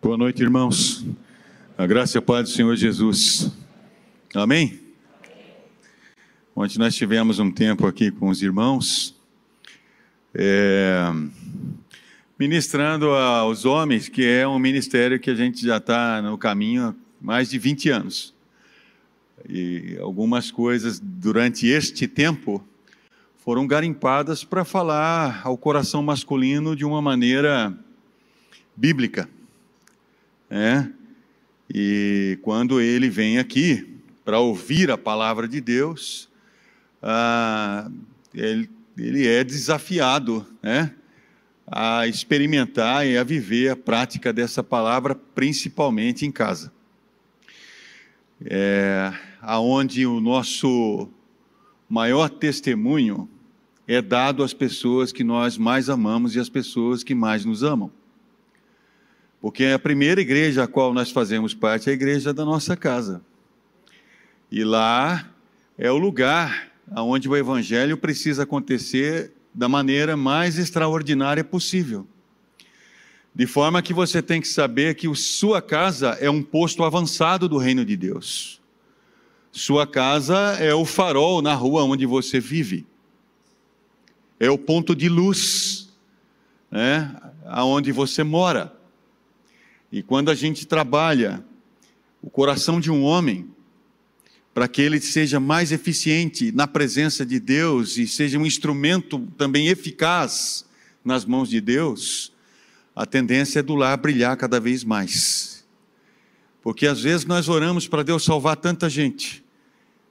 Boa noite, irmãos. A graça e a paz do Senhor Jesus. Amém? Ontem nós tivemos um tempo aqui com os irmãos, é, ministrando aos homens, que é um ministério que a gente já está no caminho há mais de 20 anos. E algumas coisas durante este tempo foram garimpadas para falar ao coração masculino de uma maneira bíblica. Né? E quando ele vem aqui para ouvir a palavra de Deus, ah, ele, ele, é desafiado né? a experimentar e a viver a prática dessa palavra, principalmente em casa. É, aonde o nosso maior testemunho é dado às pessoas que nós mais amamos e às pessoas que mais nos amam. Porque a primeira igreja a qual nós fazemos parte é a igreja da nossa casa. E lá é o lugar onde o evangelho precisa acontecer da maneira mais extraordinária possível. De forma que você tem que saber que sua casa é um posto avançado do reino de Deus. Sua casa é o farol na rua onde você vive. É o ponto de luz, né, aonde você mora. E quando a gente trabalha o coração de um homem, para que ele seja mais eficiente na presença de Deus e seja um instrumento também eficaz nas mãos de Deus, a tendência é do lar brilhar cada vez mais. Porque às vezes nós oramos para Deus salvar tanta gente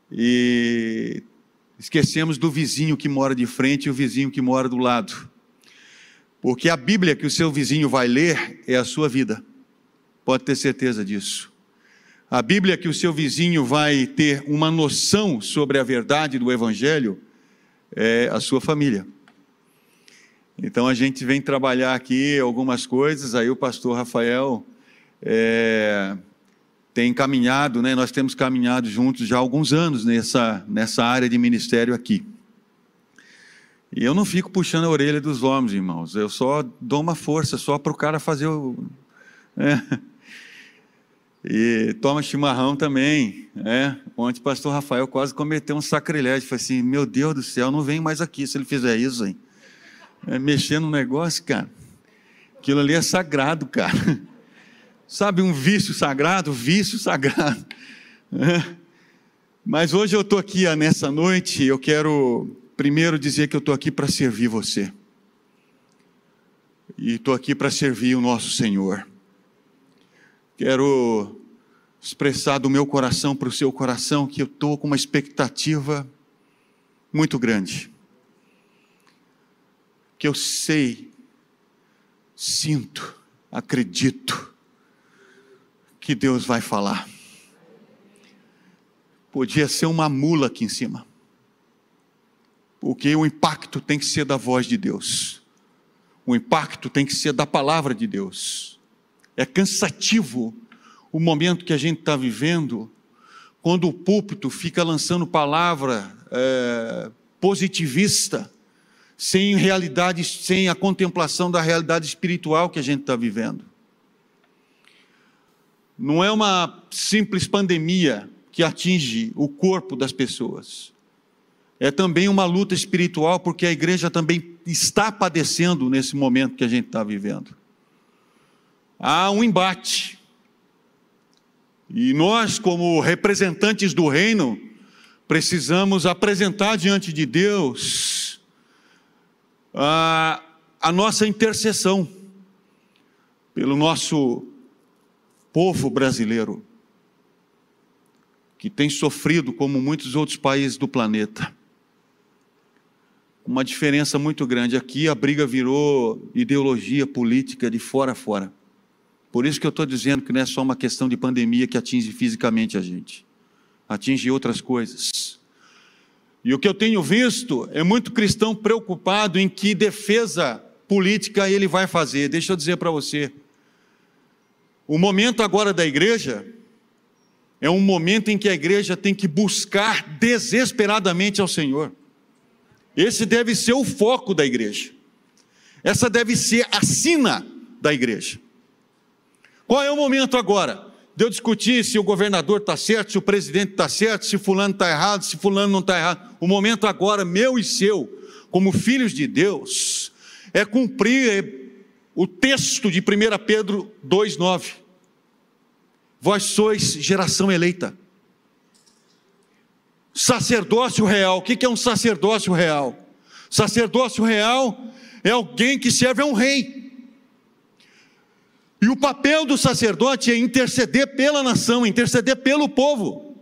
e esquecemos do vizinho que mora de frente e o vizinho que mora do lado. Porque a Bíblia que o seu vizinho vai ler é a sua vida. Pode ter certeza disso. A Bíblia que o seu vizinho vai ter uma noção sobre a verdade do Evangelho é a sua família. Então a gente vem trabalhar aqui algumas coisas, aí o pastor Rafael é, tem caminhado, né? nós temos caminhado juntos já há alguns anos nessa, nessa área de ministério aqui. E eu não fico puxando a orelha dos homens, irmãos, eu só dou uma força só para o cara fazer o. É. E toma chimarrão também. Né? Ontem o pastor Rafael quase cometeu um sacrilégio. Falei assim: Meu Deus do céu, não vem mais aqui se ele fizer isso. Hein? É, mexer no negócio, cara. Aquilo ali é sagrado, cara. Sabe um vício sagrado? Vício sagrado. É. Mas hoje eu estou aqui nessa noite. Eu quero primeiro dizer que eu estou aqui para servir você. E estou aqui para servir o nosso Senhor. Quero expressar do meu coração para o seu coração que eu estou com uma expectativa muito grande. Que eu sei, sinto, acredito que Deus vai falar. Podia ser uma mula aqui em cima, porque o impacto tem que ser da voz de Deus, o impacto tem que ser da palavra de Deus é cansativo o momento que a gente está vivendo, quando o púlpito fica lançando palavra é, positivista, sem realidade, sem a contemplação da realidade espiritual que a gente está vivendo. Não é uma simples pandemia que atinge o corpo das pessoas. É também uma luta espiritual, porque a igreja também está padecendo nesse momento que a gente está vivendo há um embate. E nós, como representantes do reino, precisamos apresentar diante de Deus a, a nossa intercessão pelo nosso povo brasileiro, que tem sofrido como muitos outros países do planeta. Uma diferença muito grande. Aqui a briga virou ideologia política de fora a fora. Por isso que eu estou dizendo que não é só uma questão de pandemia que atinge fisicamente a gente, atinge outras coisas. E o que eu tenho visto é muito cristão preocupado em que defesa política ele vai fazer. Deixa eu dizer para você. O momento agora da igreja é um momento em que a igreja tem que buscar desesperadamente ao Senhor. Esse deve ser o foco da igreja. Essa deve ser a sina da igreja. Qual é o momento agora? De eu discutir se o governador está certo, se o presidente está certo, se fulano está errado, se fulano não está errado. O momento agora, meu e seu, como filhos de Deus, é cumprir o texto de 1 Pedro 2,9. Vós sois geração eleita. Sacerdócio real. O que é um sacerdócio real? Sacerdócio real é alguém que serve a um rei. E o papel do sacerdote é interceder pela nação, interceder pelo povo.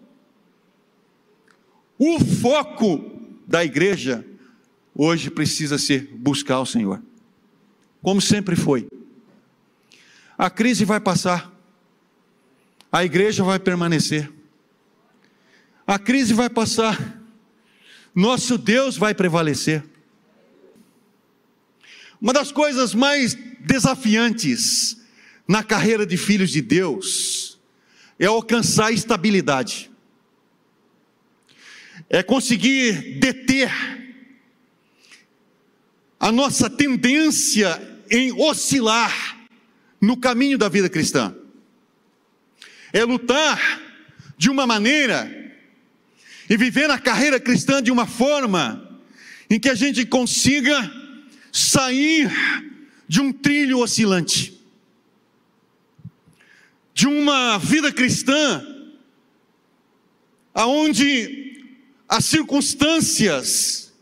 O foco da igreja hoje precisa ser buscar o Senhor, como sempre foi. A crise vai passar, a igreja vai permanecer, a crise vai passar, nosso Deus vai prevalecer. Uma das coisas mais desafiantes na carreira de filhos de Deus é alcançar estabilidade, é conseguir deter a nossa tendência em oscilar no caminho da vida cristã, é lutar de uma maneira e viver a carreira cristã de uma forma em que a gente consiga sair de um trilho oscilante de uma vida cristã, aonde as circunstâncias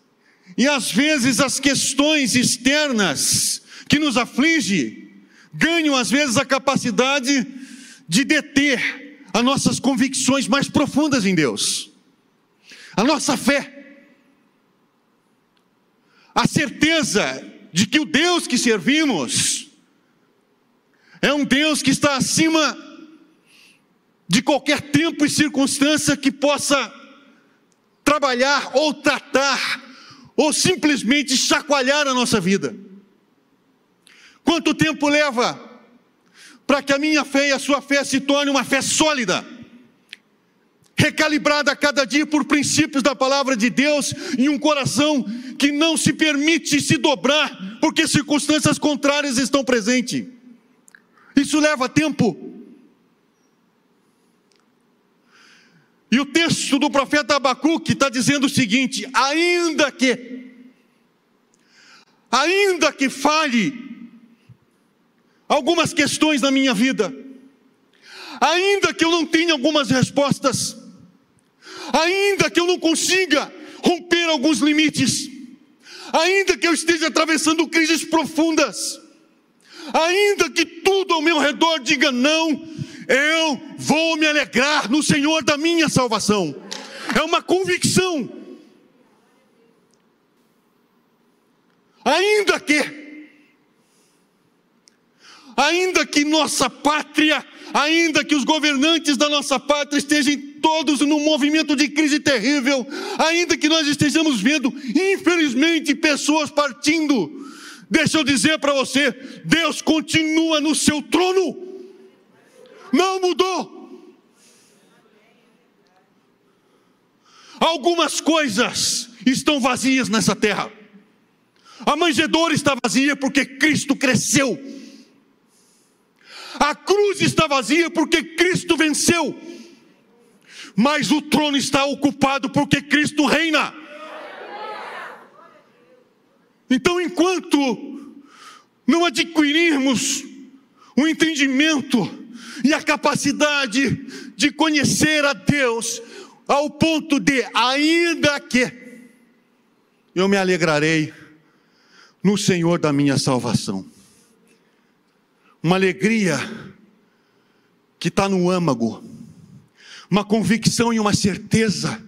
e às vezes as questões externas que nos afligem ganham às vezes a capacidade de deter as nossas convicções mais profundas em Deus, a nossa fé, a certeza de que o Deus que servimos é um Deus que está acima de qualquer tempo e circunstância que possa trabalhar ou tratar ou simplesmente chacoalhar a nossa vida. Quanto tempo leva para que a minha fé e a sua fé se torne uma fé sólida, recalibrada a cada dia por princípios da palavra de Deus em um coração que não se permite se dobrar porque circunstâncias contrárias estão presentes? Isso leva tempo. E o texto do profeta Abacuque está dizendo o seguinte: ainda que, ainda que fale algumas questões na minha vida, ainda que eu não tenha algumas respostas, ainda que eu não consiga romper alguns limites, ainda que eu esteja atravessando crises profundas, ainda que tudo ao meu redor diga não, eu vou me alegrar no Senhor da minha salvação. É uma convicção. Ainda que, ainda que nossa pátria, ainda que os governantes da nossa pátria estejam todos num movimento de crise terrível, ainda que nós estejamos vendo, infelizmente, pessoas partindo, Deixa eu dizer para você: Deus continua no seu trono, não mudou. Algumas coisas estão vazias nessa terra. A manjedoura está vazia porque Cristo cresceu. A cruz está vazia porque Cristo venceu. Mas o trono está ocupado porque Cristo reina. Então, enquanto não adquirirmos o entendimento e a capacidade de conhecer a Deus, ao ponto de, ainda que eu me alegrarei no Senhor da minha salvação, uma alegria que está no âmago, uma convicção e uma certeza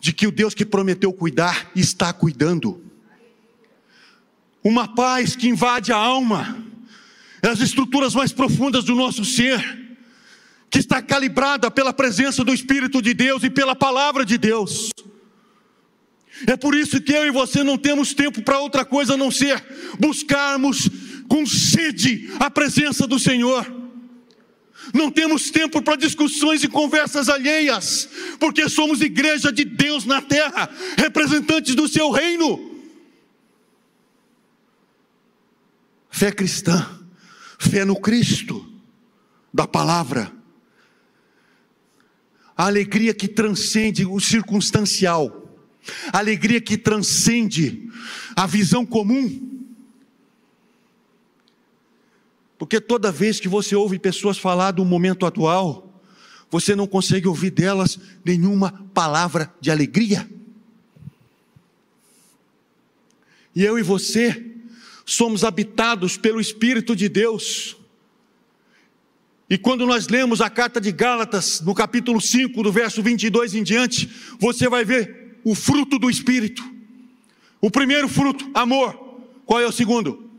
de que o Deus que prometeu cuidar está cuidando uma paz que invade a alma, as estruturas mais profundas do nosso ser, que está calibrada pela presença do Espírito de Deus e pela palavra de Deus. É por isso que eu e você não temos tempo para outra coisa a não ser buscarmos com sede a presença do Senhor. Não temos tempo para discussões e conversas alheias, porque somos igreja de Deus na terra, representantes do seu reino. Fé cristã, fé no Cristo, da palavra. A alegria que transcende o circunstancial, a alegria que transcende a visão comum. Porque toda vez que você ouve pessoas falar do momento atual, você não consegue ouvir delas nenhuma palavra de alegria. E eu e você somos habitados pelo Espírito de Deus. E quando nós lemos a carta de Gálatas, no capítulo 5, do verso 22 em diante, você vai ver o fruto do Espírito. O primeiro fruto, amor. Qual é o segundo?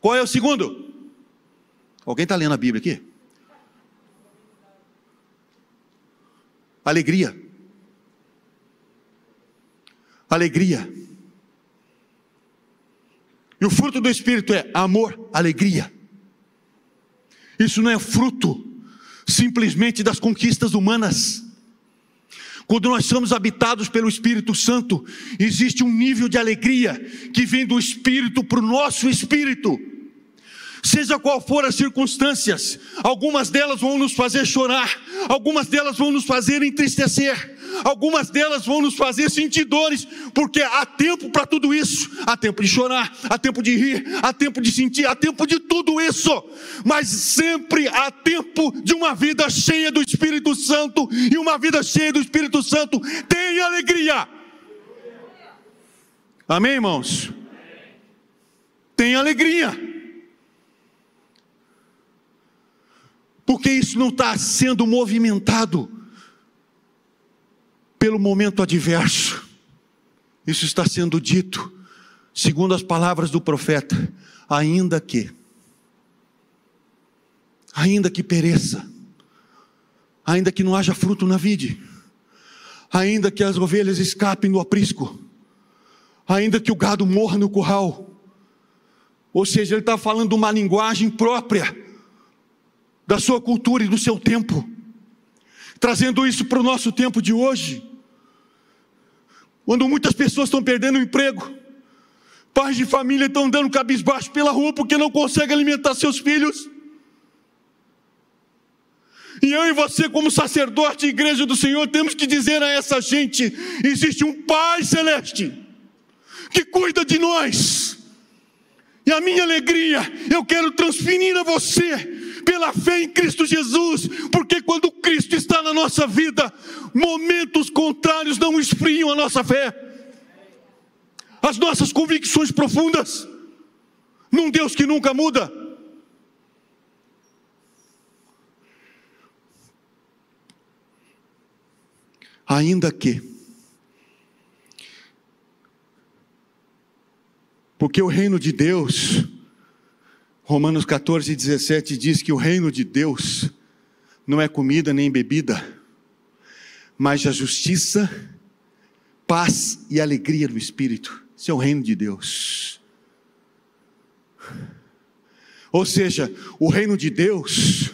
Qual é o segundo? Alguém está lendo a Bíblia aqui? Alegria. Alegria. E o fruto do Espírito é amor, alegria. Isso não é fruto simplesmente das conquistas humanas. Quando nós somos habitados pelo Espírito Santo, existe um nível de alegria que vem do Espírito para o nosso espírito seja qual for as circunstâncias, algumas delas vão nos fazer chorar, algumas delas vão nos fazer entristecer, algumas delas vão nos fazer sentir dores, porque há tempo para tudo isso, há tempo de chorar, há tempo de rir, há tempo de sentir, há tempo de tudo isso, mas sempre há tempo de uma vida cheia do Espírito Santo, e uma vida cheia do Espírito Santo tem alegria. Amém, irmãos? Tem alegria. porque isso não está sendo movimentado pelo momento adverso. Isso está sendo dito, segundo as palavras do profeta, ainda que, ainda que pereça, ainda que não haja fruto na vide, ainda que as ovelhas escapem do aprisco, ainda que o gado morra no curral. Ou seja, ele está falando uma linguagem própria da sua cultura e do seu tempo, trazendo isso para o nosso tempo de hoje, quando muitas pessoas estão perdendo o emprego, pais de família estão andando cabisbaixo pela rua porque não conseguem alimentar seus filhos. E eu e você, como sacerdote e igreja do Senhor, temos que dizer a essa gente: existe um Pai Celeste que cuida de nós. E a minha alegria eu quero transferir a você pela fé em Cristo Jesus, porque quando Cristo está na nossa vida, momentos contrários não esfriam a nossa fé, as nossas convicções profundas, num Deus que nunca muda. Ainda que, porque o reino de Deus, Romanos 14, 17 diz que o reino de Deus não é comida nem bebida, mas a justiça, paz e alegria do Espírito. Isso é o reino de Deus. Ou seja, o reino de Deus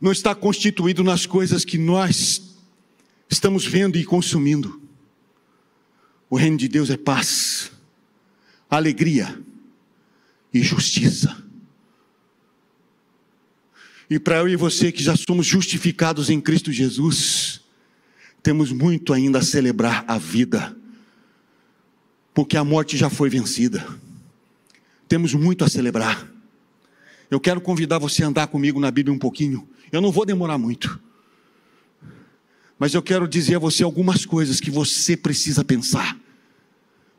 não está constituído nas coisas que nós estamos vendo e consumindo. O reino de Deus é paz, alegria, e justiça. E para eu e você que já somos justificados em Cristo Jesus, temos muito ainda a celebrar a vida, porque a morte já foi vencida. Temos muito a celebrar. Eu quero convidar você a andar comigo na Bíblia um pouquinho. Eu não vou demorar muito. Mas eu quero dizer a você algumas coisas que você precisa pensar.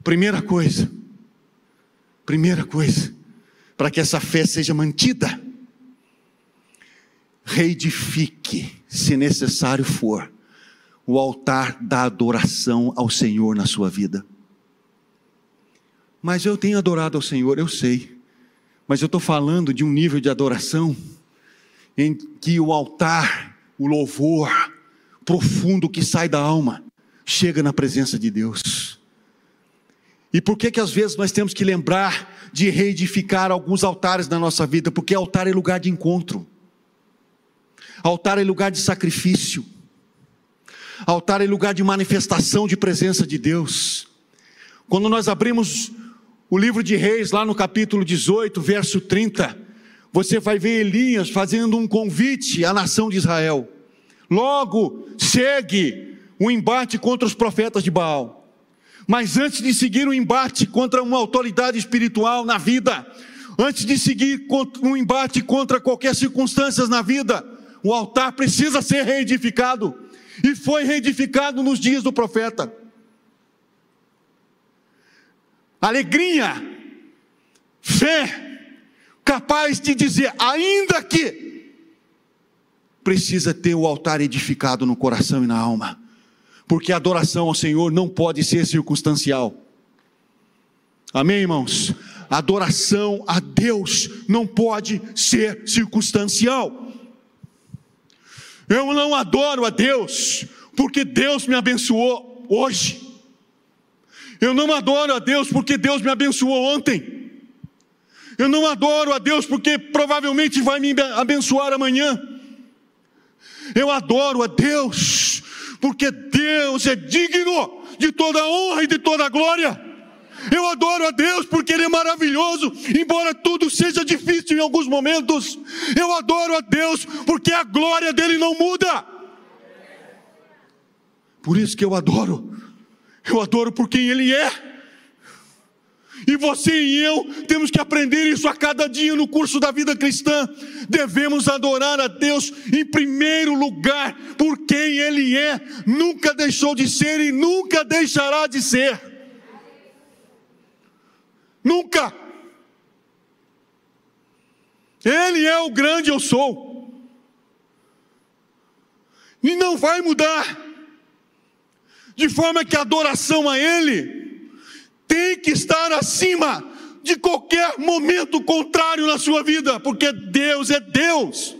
Primeira coisa, primeira coisa, para que essa fé seja mantida. Reedifique, se necessário for, o altar da adoração ao Senhor na sua vida. Mas eu tenho adorado ao Senhor, eu sei. Mas eu estou falando de um nível de adoração em que o altar, o louvor profundo que sai da alma, chega na presença de Deus. E por que que às vezes nós temos que lembrar de reedificar alguns altares na nossa vida, porque altar é lugar de encontro, altar é lugar de sacrifício, altar é lugar de manifestação de presença de Deus. Quando nós abrimos o livro de Reis, lá no capítulo 18, verso 30, você vai ver Elias fazendo um convite à nação de Israel. Logo, segue o embate contra os profetas de Baal. Mas antes de seguir um embate contra uma autoridade espiritual na vida, antes de seguir um embate contra qualquer circunstância na vida, o altar precisa ser reedificado. E foi reedificado nos dias do profeta. Alegria, fé, capaz de dizer, ainda que precisa ter o altar edificado no coração e na alma, porque a adoração ao Senhor não pode ser circunstancial. Amém, irmãos? Adoração a Deus não pode ser circunstancial. Eu não adoro a Deus porque Deus me abençoou hoje. Eu não adoro a Deus porque Deus me abençoou ontem. Eu não adoro a Deus porque provavelmente vai me abençoar amanhã. Eu adoro a Deus porque Deus é digno de toda honra e de toda glória. Eu adoro a Deus porque Ele é maravilhoso, embora tudo seja difícil em alguns momentos. Eu adoro a Deus porque a glória dele não muda. Por isso que eu adoro. Eu adoro por quem Ele é. E você e eu temos que aprender isso a cada dia no curso da vida cristã. Devemos adorar a Deus em primeiro lugar por quem Ele é, nunca deixou de ser e nunca deixará de ser. Nunca. Ele é o grande eu sou. E não vai mudar. De forma que a adoração a Ele tem que estar acima de qualquer momento contrário na sua vida, porque Deus é Deus.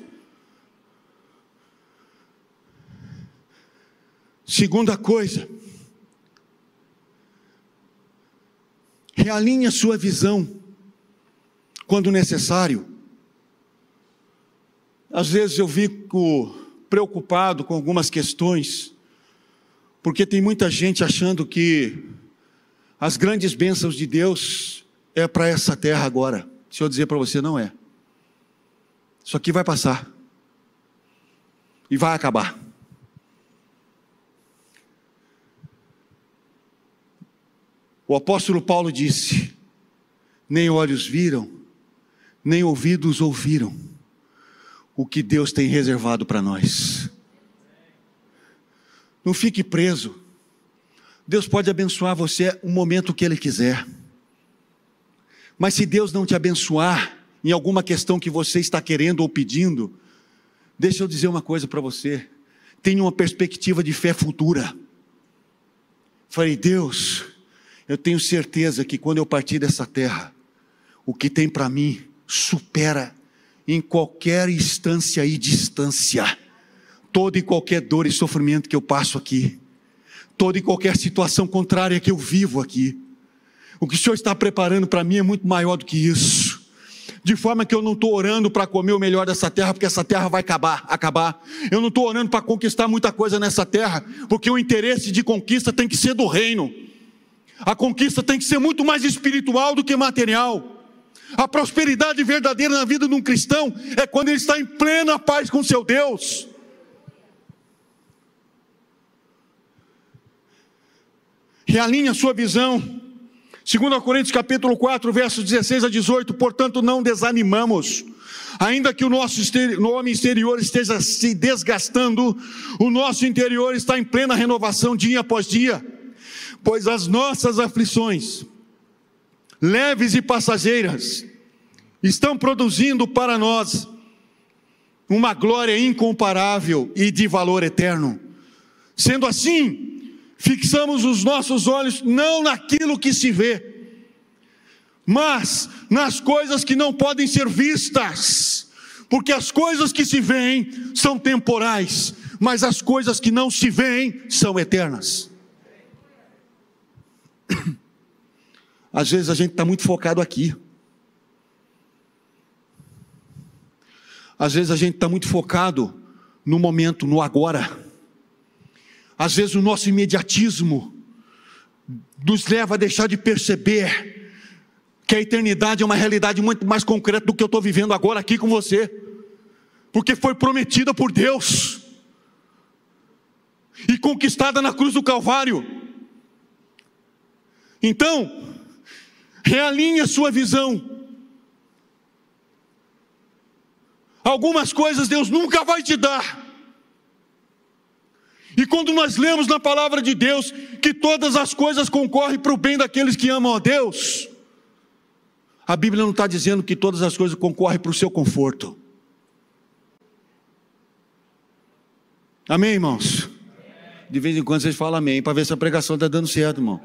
Segunda coisa, realinhe a sua visão quando necessário. Às vezes eu fico preocupado com algumas questões, porque tem muita gente achando que as grandes bênçãos de Deus é para essa terra agora. Se eu dizer para você, não é. Isso aqui vai passar. E vai acabar. O apóstolo Paulo disse: Nem olhos viram, nem ouvidos ouviram o que Deus tem reservado para nós. Não fique preso Deus pode abençoar você um momento que Ele quiser. Mas se Deus não te abençoar em alguma questão que você está querendo ou pedindo, deixa eu dizer uma coisa para você. Tenha uma perspectiva de fé futura. Falei, Deus, eu tenho certeza que quando eu partir dessa terra, o que tem para mim supera em qualquer instância e distância toda e qualquer dor e sofrimento que eu passo aqui toda e qualquer situação contrária que eu vivo aqui. O que o Senhor está preparando para mim é muito maior do que isso. De forma que eu não estou orando para comer o melhor dessa terra, porque essa terra vai acabar, acabar. Eu não estou orando para conquistar muita coisa nessa terra, porque o interesse de conquista tem que ser do reino. A conquista tem que ser muito mais espiritual do que material. A prosperidade verdadeira na vida de um cristão é quando ele está em plena paz com seu Deus. Realinhe a sua visão. 2 Coríntios capítulo 4, versos 16 a 18, portanto não desanimamos, ainda que o nosso homem exterior esteja se desgastando, o nosso interior está em plena renovação dia após dia, pois as nossas aflições, leves e passageiras, estão produzindo para nós uma glória incomparável e de valor eterno. Sendo assim, fixamos os nossos olhos não naquilo que se vê, mas nas coisas que não podem ser vistas, porque as coisas que se veem são temporais, mas as coisas que não se veem são eternas. Às vezes a gente está muito focado aqui. Às vezes a gente está muito focado no momento, no agora. Às vezes o nosso imediatismo nos leva a deixar de perceber que a eternidade é uma realidade muito mais concreta do que eu estou vivendo agora aqui com você, porque foi prometida por Deus e conquistada na cruz do Calvário. Então, realinhe a sua visão. Algumas coisas Deus nunca vai te dar. E quando nós lemos na palavra de Deus que todas as coisas concorrem para o bem daqueles que amam a Deus, a Bíblia não está dizendo que todas as coisas concorrem para o seu conforto. Amém, irmãos? De vez em quando vocês falam amém, para ver se a pregação está dando certo, irmão.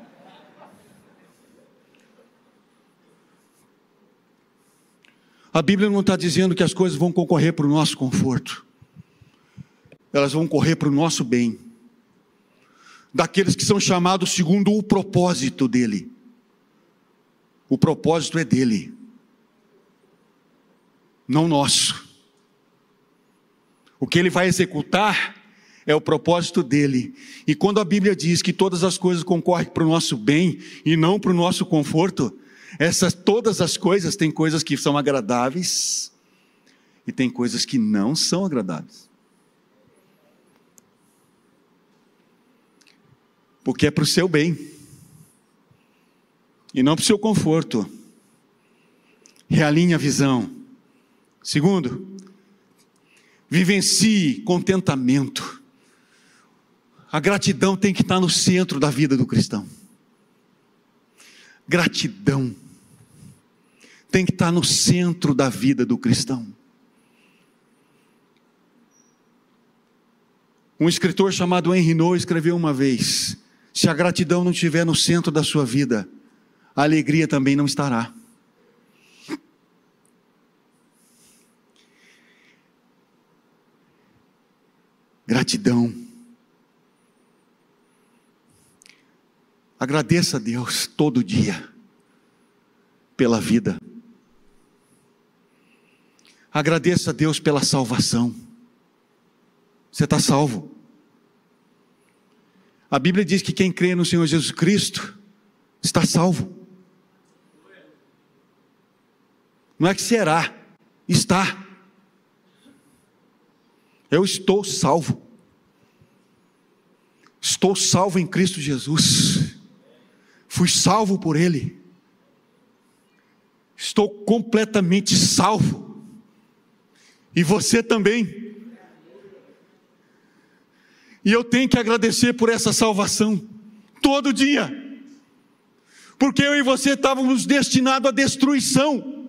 A Bíblia não está dizendo que as coisas vão concorrer para o nosso conforto, elas vão correr para o nosso bem, daqueles que são chamados segundo o propósito dEle. O propósito é dele, não nosso. O que ele vai executar é o propósito dele. E quando a Bíblia diz que todas as coisas concorrem para o nosso bem e não para o nosso conforto, essas todas as coisas têm coisas que são agradáveis e tem coisas que não são agradáveis. Porque é para o seu bem e não para o seu conforto. Realinhe a visão. Segundo, vivencie contentamento. A gratidão tem que estar no centro da vida do cristão. Gratidão tem que estar no centro da vida do cristão. Um escritor chamado Henry Noe escreveu uma vez: se a gratidão não estiver no centro da sua vida, a alegria também não estará. Gratidão. Agradeça a Deus todo dia pela vida. Agradeça a Deus pela salvação. Você está salvo. A Bíblia diz que quem crê no Senhor Jesus Cristo está salvo. Não é que será, está. Eu estou salvo. Estou salvo em Cristo Jesus. Fui salvo por Ele. Estou completamente salvo. E você também. E eu tenho que agradecer por essa salvação todo dia. Porque eu e você estávamos destinados à destruição.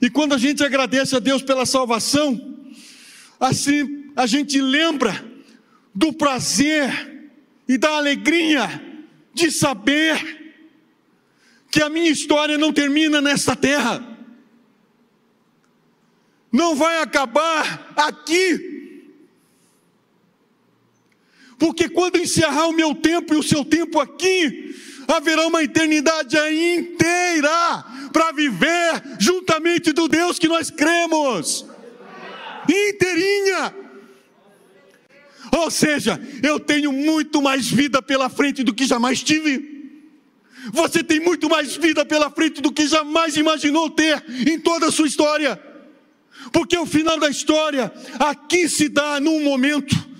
E quando a gente agradece a Deus pela salvação, assim a gente lembra do prazer e da alegria de saber que a minha história não termina nesta terra, não vai acabar aqui, porque quando encerrar o meu tempo e o seu tempo aqui, haverá uma eternidade inteira para viver juntamente do Deus que nós cremos. Inteirinha. Ou seja, eu tenho muito mais vida pela frente do que jamais tive. Você tem muito mais vida pela frente do que jamais imaginou ter em toda a sua história. Porque o final da história aqui se dá num momento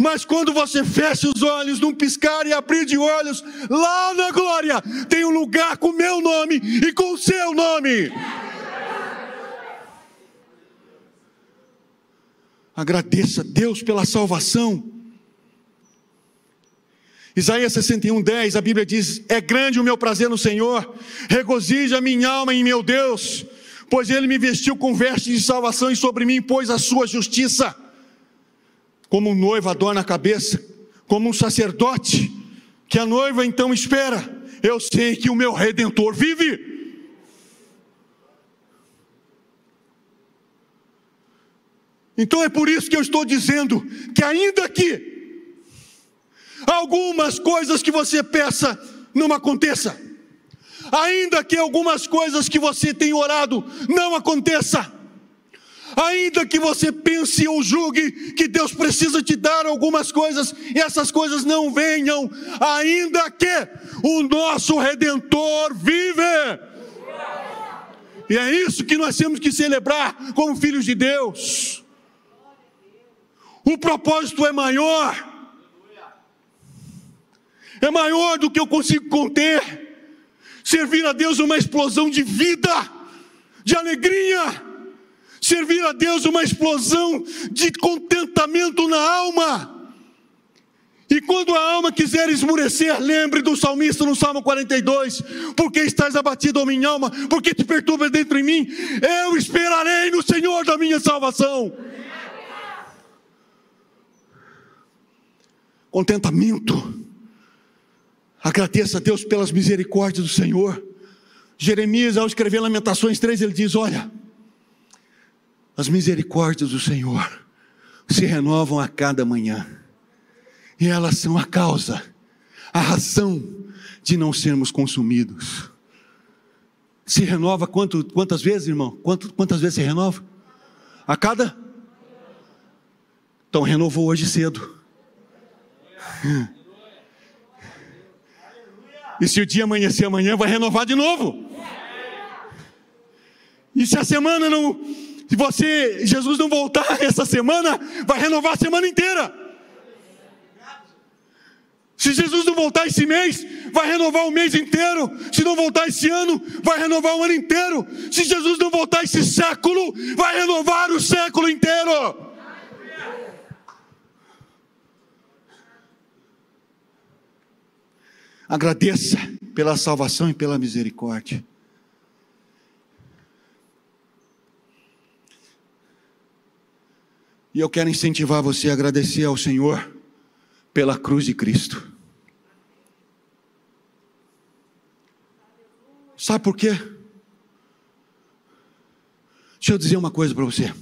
mas quando você fecha os olhos num piscar e abrir de olhos, lá na glória tem um lugar com o meu nome e com o seu nome. Agradeça a Deus pela salvação. Isaías 61, 10, a Bíblia diz: É grande o meu prazer no Senhor, regozija a minha alma em meu Deus, pois Ele me vestiu com vestes de salvação e sobre mim pôs a sua justiça como um noivo adorna a cabeça, como um sacerdote, que a noiva então espera. Eu sei que o meu redentor vive. Então é por isso que eu estou dizendo que, ainda que algumas coisas que você peça não aconteça, ainda que algumas coisas que você tem orado não aconteça, Ainda que você pense ou julgue que Deus precisa te dar algumas coisas e essas coisas não venham, ainda que o nosso redentor vive. E é isso que nós temos que celebrar como filhos de Deus. O propósito é maior. É maior do que eu consigo conter. Servir a Deus é uma explosão de vida, de alegria servir a Deus uma explosão de contentamento na alma. E quando a alma quiser esmurecer, lembre do salmista no Salmo 42: Porque estás abatido, a minha alma, porque te perturbas dentro de mim, eu esperarei no Senhor da minha salvação. Contentamento. Agradeça a Deus pelas misericórdias do Senhor. Jeremias, ao escrever Lamentações 3, ele diz: Olha, as misericórdias do Senhor se renovam a cada manhã. E elas são a causa, a razão de não sermos consumidos. Se renova quanto, quantas vezes, irmão? Quanto, quantas vezes se renova? A cada? Então renovou hoje cedo. E se o dia amanhecer amanhã, vai renovar de novo. E se a semana não, se você, Jesus não voltar essa semana, vai renovar a semana inteira. Se Jesus não voltar esse mês, vai renovar o mês inteiro. Se não voltar esse ano, vai renovar o ano inteiro. Se Jesus não voltar esse século, vai renovar o século inteiro. Agradeça pela salvação e pela misericórdia. E eu quero incentivar você a agradecer ao Senhor pela cruz de Cristo. Sabe por quê? Deixa eu dizer uma coisa para você.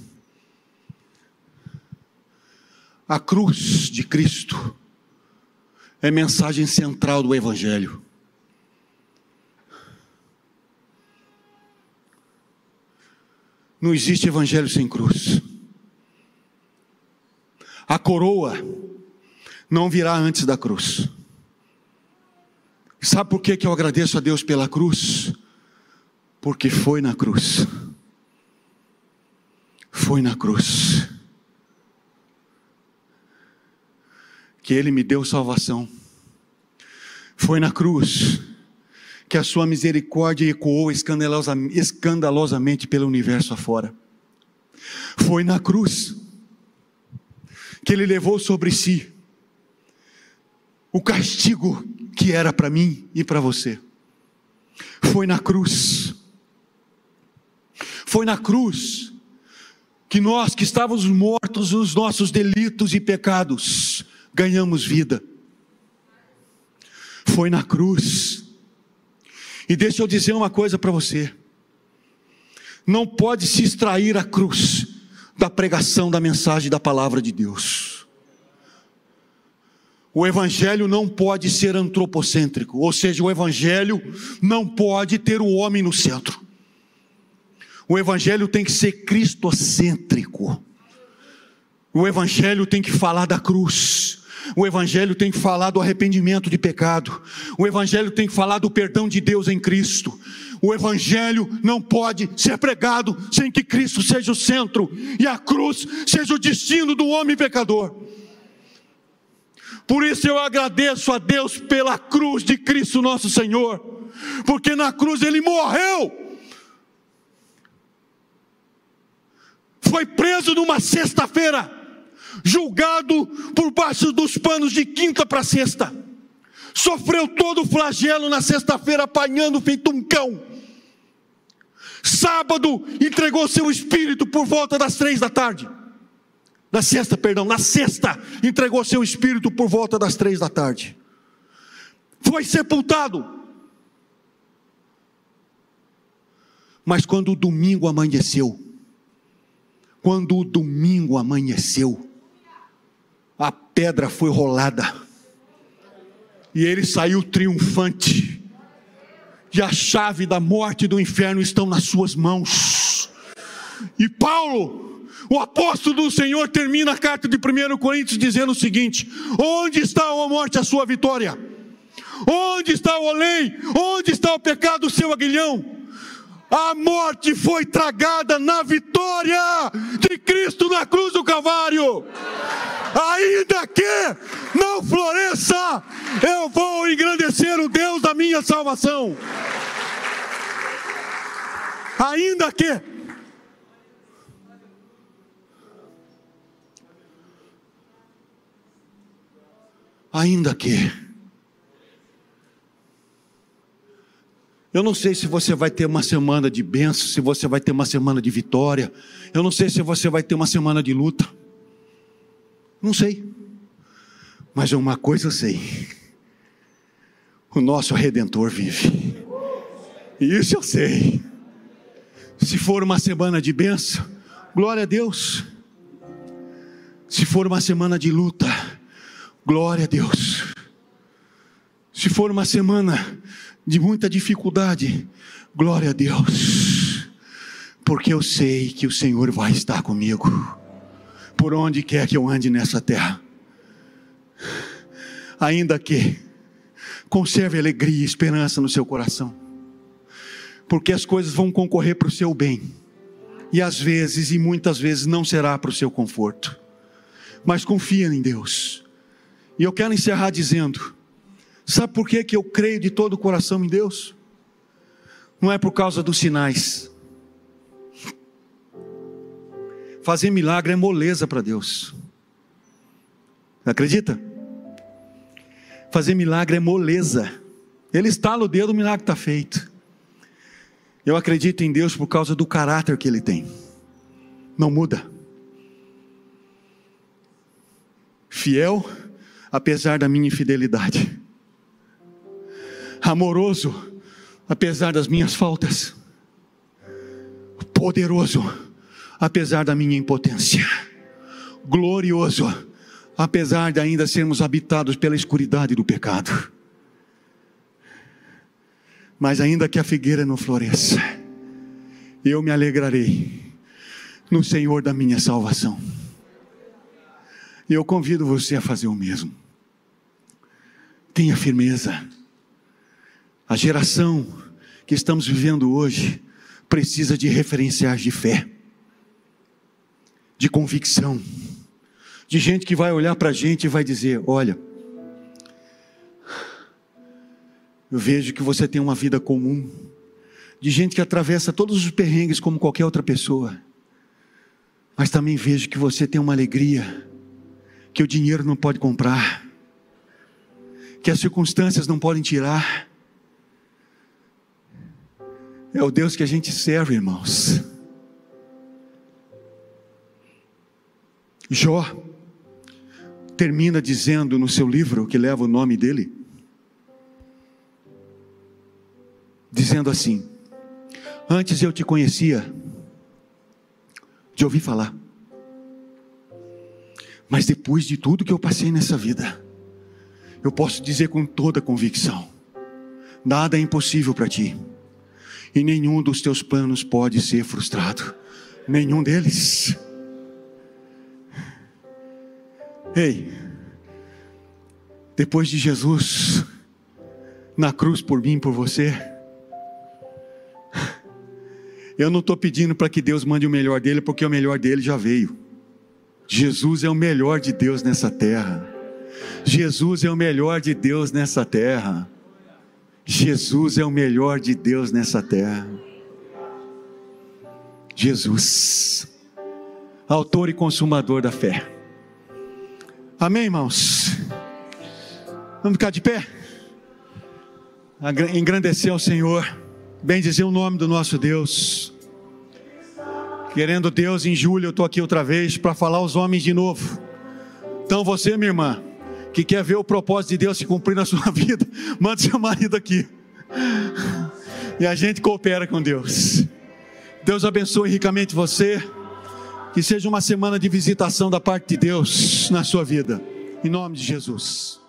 A cruz de Cristo é mensagem central do Evangelho. Não existe Evangelho sem cruz. A coroa não virá antes da cruz. Sabe por que, que eu agradeço a Deus pela cruz? Porque foi na cruz. Foi na cruz. Que Ele me deu salvação. Foi na cruz que a Sua misericórdia ecoou escandalosamente pelo universo afora. Foi na cruz que ele levou sobre si o castigo que era para mim e para você. Foi na cruz. Foi na cruz que nós que estávamos mortos nos nossos delitos e pecados, ganhamos vida. Foi na cruz. E deixa eu dizer uma coisa para você. Não pode se extrair a cruz da pregação da mensagem da palavra de Deus. O evangelho não pode ser antropocêntrico, ou seja, o evangelho não pode ter o homem no centro. O evangelho tem que ser cristocêntrico. O evangelho tem que falar da cruz. O Evangelho tem que falar do arrependimento de pecado. O Evangelho tem que falar do perdão de Deus em Cristo. O Evangelho não pode ser pregado sem que Cristo seja o centro e a cruz seja o destino do homem pecador. Por isso eu agradeço a Deus pela cruz de Cristo nosso Senhor, porque na cruz ele morreu. Foi preso numa sexta-feira, julgado por baixo dos panos de quinta para sexta. Sofreu todo o flagelo na sexta-feira, apanhando feito um cão. Sábado entregou seu espírito por volta das três da tarde. Na sexta, perdão, na sexta entregou seu espírito por volta das três da tarde. Foi sepultado. Mas quando o domingo amanheceu, quando o domingo amanheceu, a pedra foi rolada e ele saiu triunfante e a chave da morte e do inferno estão nas suas mãos. E Paulo O apóstolo do Senhor termina a carta de 1 Coríntios dizendo o seguinte: Onde está a morte, a sua vitória? Onde está o além? Onde está o pecado, o seu aguilhão? A morte foi tragada na vitória de Cristo na cruz do Calvário. Ainda que não floresça, eu vou engrandecer o Deus da minha salvação. Ainda que ainda que. Eu não sei se você vai ter uma semana de bênção, se você vai ter uma semana de vitória. Eu não sei se você vai ter uma semana de luta. Não sei. Mas uma coisa eu sei: o nosso redentor vive. Isso eu sei. Se for uma semana de bênção, glória a Deus. Se for uma semana de luta, Glória a Deus. Se for uma semana de muita dificuldade, glória a Deus. Porque eu sei que o Senhor vai estar comigo, por onde quer que eu ande nessa terra. Ainda que conserve alegria e esperança no seu coração, porque as coisas vão concorrer para o seu bem, e às vezes, e muitas vezes, não será para o seu conforto, mas confia em Deus. E eu quero encerrar dizendo: sabe por que, que eu creio de todo o coração em Deus? Não é por causa dos sinais. Fazer milagre é moleza para Deus. Acredita? Fazer milagre é moleza. Ele estala o dedo, o milagre está feito. Eu acredito em Deus por causa do caráter que Ele tem. Não muda. Fiel apesar da minha infidelidade, amoroso, apesar das minhas faltas, poderoso, apesar da minha impotência, glorioso, apesar de ainda sermos habitados pela escuridade do pecado. Mas ainda que a figueira não floresça, eu me alegrarei no Senhor da minha salvação. E eu convido você a fazer o mesmo. Tenha firmeza. A geração que estamos vivendo hoje precisa de referenciais de fé, de convicção, de gente que vai olhar para a gente e vai dizer: Olha, eu vejo que você tem uma vida comum, de gente que atravessa todos os perrengues como qualquer outra pessoa, mas também vejo que você tem uma alegria que o dinheiro não pode comprar, que as circunstâncias não podem tirar. É o Deus que a gente serve, irmãos. Jó termina dizendo no seu livro, que leva o nome dele, dizendo assim: Antes eu te conhecia, de ouvir falar, mas depois de tudo que eu passei nessa vida, eu posso dizer com toda convicção: nada é impossível para ti, e nenhum dos teus planos pode ser frustrado, nenhum deles. Ei, depois de Jesus na cruz por mim, por você, eu não estou pedindo para que Deus mande o melhor dele, porque o melhor dele já veio. Jesus é o melhor de Deus nessa terra. Jesus é o melhor de Deus nessa terra. Jesus é o melhor de Deus nessa terra. Jesus, autor e consumador da fé. Amém, irmãos? Vamos ficar de pé? Engrandecer ao Senhor, bem dizer o nome do nosso Deus. Querendo Deus, em julho eu estou aqui outra vez para falar aos homens de novo. Então você, minha irmã, que quer ver o propósito de Deus se cumprir na sua vida, manda seu marido aqui. E a gente coopera com Deus. Deus abençoe ricamente você. Que seja uma semana de visitação da parte de Deus na sua vida. Em nome de Jesus.